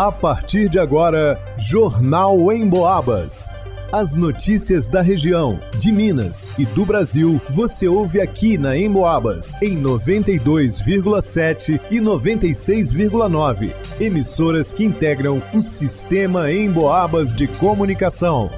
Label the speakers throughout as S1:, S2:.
S1: A partir de agora, Jornal em Boabas. As notícias da região, de Minas e do Brasil, você ouve aqui na Emboabas, em 92,7 e 96,9. Emissoras que integram o sistema Emboabas de comunicação.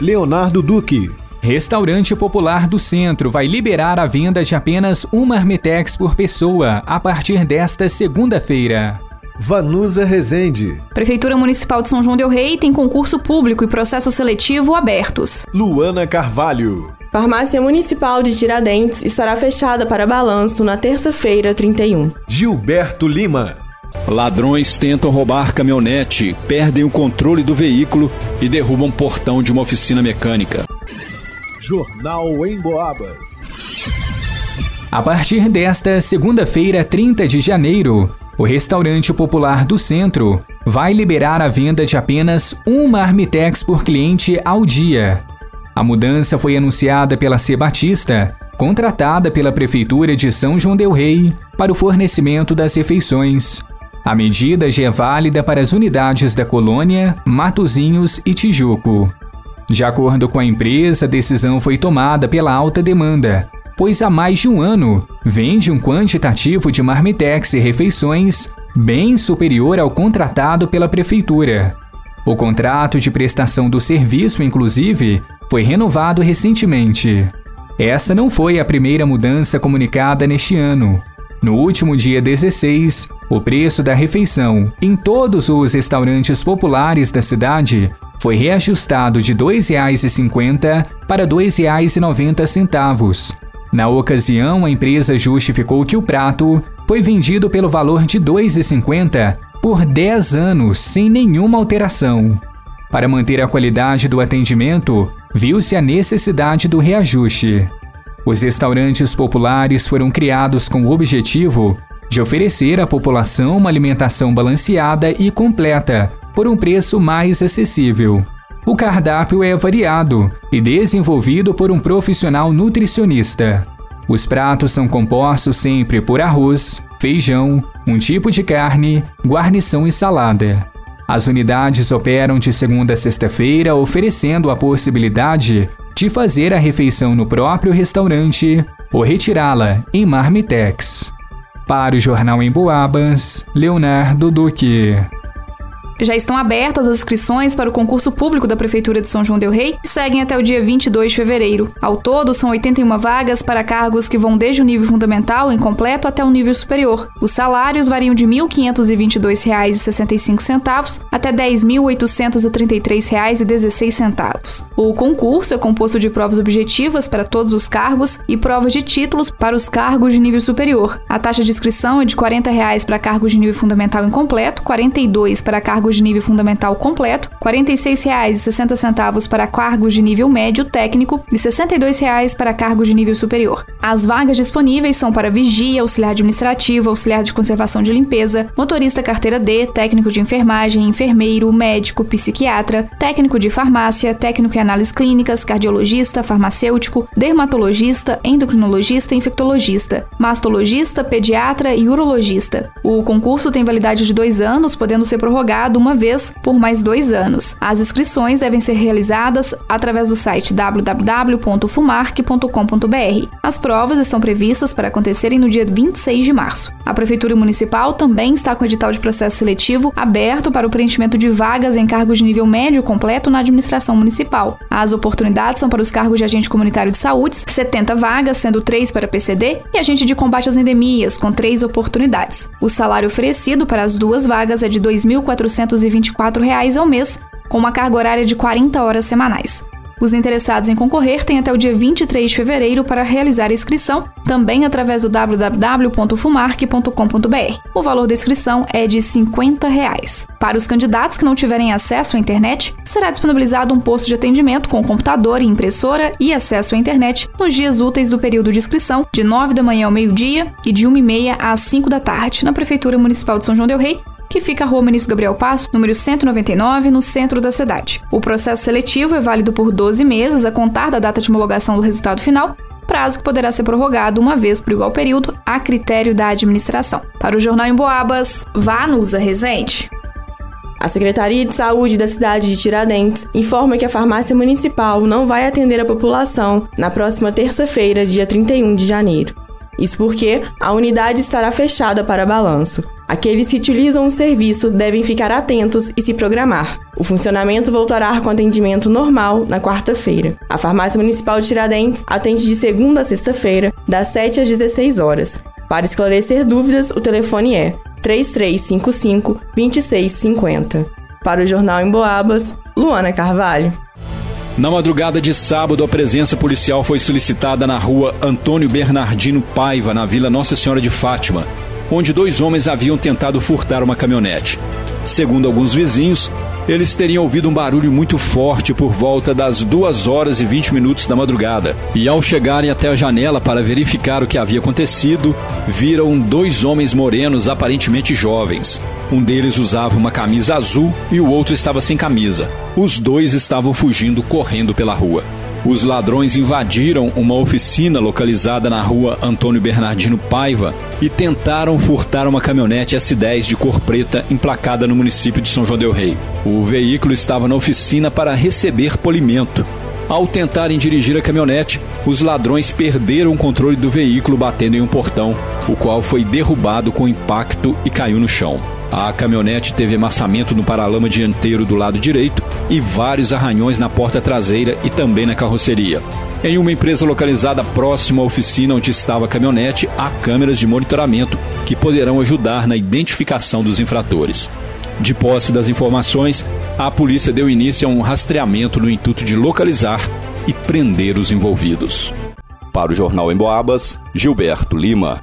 S1: Leonardo Duque.
S2: Restaurante Popular do Centro vai liberar a venda de apenas uma Armitex por pessoa a partir desta segunda-feira.
S1: Vanusa Rezende.
S3: Prefeitura Municipal de São João Del Rei tem concurso público e processo seletivo abertos.
S1: Luana Carvalho.
S4: Farmácia Municipal de Tiradentes estará fechada para balanço na terça-feira, 31.
S1: Gilberto Lima.
S5: Ladrões tentam roubar caminhonete, perdem o controle do veículo e derrubam portão de uma oficina mecânica.
S1: Jornal em Boabas.
S2: A partir desta segunda-feira, 30 de janeiro, o restaurante popular do centro vai liberar a venda de apenas uma Armitex por cliente ao dia. A mudança foi anunciada pela C Batista, contratada pela Prefeitura de São João Del Rei para o fornecimento das refeições. A medida já é válida para as unidades da Colônia, Matozinhos e Tijuco. De acordo com a empresa, a decisão foi tomada pela alta demanda, pois há mais de um ano vende um quantitativo de marmitex e refeições bem superior ao contratado pela prefeitura. O contrato de prestação do serviço, inclusive, foi renovado recentemente. Esta não foi a primeira mudança comunicada neste ano. No último dia 16, o preço da refeição em todos os restaurantes populares da cidade foi reajustado de R$ 2,50 para R$ 2,90, na ocasião, a empresa justificou que o prato foi vendido pelo valor de R$ 2,50 por 10 anos sem nenhuma alteração. Para manter a qualidade do atendimento, viu-se a necessidade do reajuste. Os restaurantes populares foram criados com o objetivo de oferecer à população uma alimentação balanceada e completa por um preço mais acessível. O cardápio é variado e desenvolvido por um profissional nutricionista. Os pratos são compostos sempre por arroz, feijão, um tipo de carne, guarnição e salada. As unidades operam de segunda a sexta-feira, oferecendo a possibilidade de fazer a refeição no próprio restaurante ou retirá-la em Marmitex. Para o Jornal em Boabas, Leonardo Duque.
S3: Já estão abertas as inscrições para o concurso público da Prefeitura de São João Del Rei e seguem até o dia 22 de fevereiro. Ao todo, são 81 vagas para cargos que vão desde o nível fundamental incompleto até o nível superior. Os salários variam de R$ 1.522,65 até R$ 10.833,16. O concurso é composto de provas objetivas para todos os cargos e provas de títulos para os cargos de nível superior. A taxa de inscrição é de 40 reais para cargos de nível fundamental incompleto, R$ 42 para cargos cargos de nível fundamental completo, R$ 46,60 para cargos de nível médio técnico e R$ 62,00 para cargos de nível superior. As vagas disponíveis são para vigia, auxiliar administrativo, auxiliar de conservação de limpeza, motorista carteira D, técnico de enfermagem, enfermeiro, médico, psiquiatra, técnico de farmácia, técnico em análises clínicas, cardiologista, farmacêutico, dermatologista, endocrinologista infectologista, mastologista, pediatra e urologista. O concurso tem validade de dois anos, podendo ser prorrogado uma vez por mais dois anos. As inscrições devem ser realizadas através do site www.fumarc.com.br. As provas estão previstas para acontecerem no dia 26 de março. A Prefeitura Municipal também está com o edital de processo seletivo aberto para o preenchimento de vagas em cargos de nível médio completo na administração municipal. As oportunidades são para os cargos de agente comunitário de saúde, 70 vagas, sendo 3 para PCD, e agente de combate às endemias, com 3 oportunidades. O salário oferecido para as duas vagas é de R$ 2.400 R$ ao mês, com uma carga horária de 40 horas semanais. Os interessados em concorrer têm até o dia 23 de fevereiro para realizar a inscrição, também através do www.fumarc.com.br. O valor da inscrição é de 50 reais. Para os candidatos que não tiverem acesso à internet, será disponibilizado um posto de atendimento com computador e impressora e acesso à internet nos dias úteis do período de inscrição, de 9 da manhã ao meio-dia e de 1h30 às 5 da tarde, na Prefeitura Municipal de São João del Rei, que fica a Rua Ministro Gabriel Passo, número 199, no centro da cidade. O processo seletivo é válido por 12 meses a contar da data de homologação do resultado final prazo que poderá ser prorrogado uma vez por igual período, a critério da administração. Para o Jornal em Boabas, vá no Usa Resente.
S4: A Secretaria de Saúde da cidade de Tiradentes informa que a farmácia municipal não vai atender a população na próxima terça-feira, dia 31 de janeiro. Isso porque a unidade estará fechada para balanço. Aqueles que utilizam o serviço devem ficar atentos e se programar. O funcionamento voltará com atendimento normal na quarta-feira. A Farmácia Municipal de Tiradentes atende de segunda a sexta-feira, das 7 às 16 horas. Para esclarecer dúvidas, o telefone é 3355 2650. Para o Jornal em Boabas, Luana Carvalho.
S5: Na madrugada de sábado, a presença policial foi solicitada na rua Antônio Bernardino Paiva, na Vila Nossa Senhora de Fátima, onde dois homens haviam tentado furtar uma caminhonete. Segundo alguns vizinhos, eles teriam ouvido um barulho muito forte por volta das 2 horas e 20 minutos da madrugada. E ao chegarem até a janela para verificar o que havia acontecido, viram dois homens morenos aparentemente jovens. Um deles usava uma camisa azul e o outro estava sem camisa. Os dois estavam fugindo correndo pela rua. Os ladrões invadiram uma oficina localizada na rua Antônio Bernardino Paiva e tentaram furtar uma caminhonete S10 de cor preta emplacada no município de São João del Rei. O veículo estava na oficina para receber polimento. Ao tentarem dirigir a caminhonete, os ladrões perderam o controle do veículo batendo em um portão, o qual foi derrubado com impacto e caiu no chão. A caminhonete teve amassamento no paralama dianteiro do lado direito e vários arranhões na porta traseira e também na carroceria. Em uma empresa localizada próxima à oficina onde estava a caminhonete, há câmeras de monitoramento que poderão ajudar na identificação dos infratores. De posse das informações, a polícia deu início a um rastreamento no intuito de localizar e prender os envolvidos. Para o Jornal em Boabas, Gilberto Lima.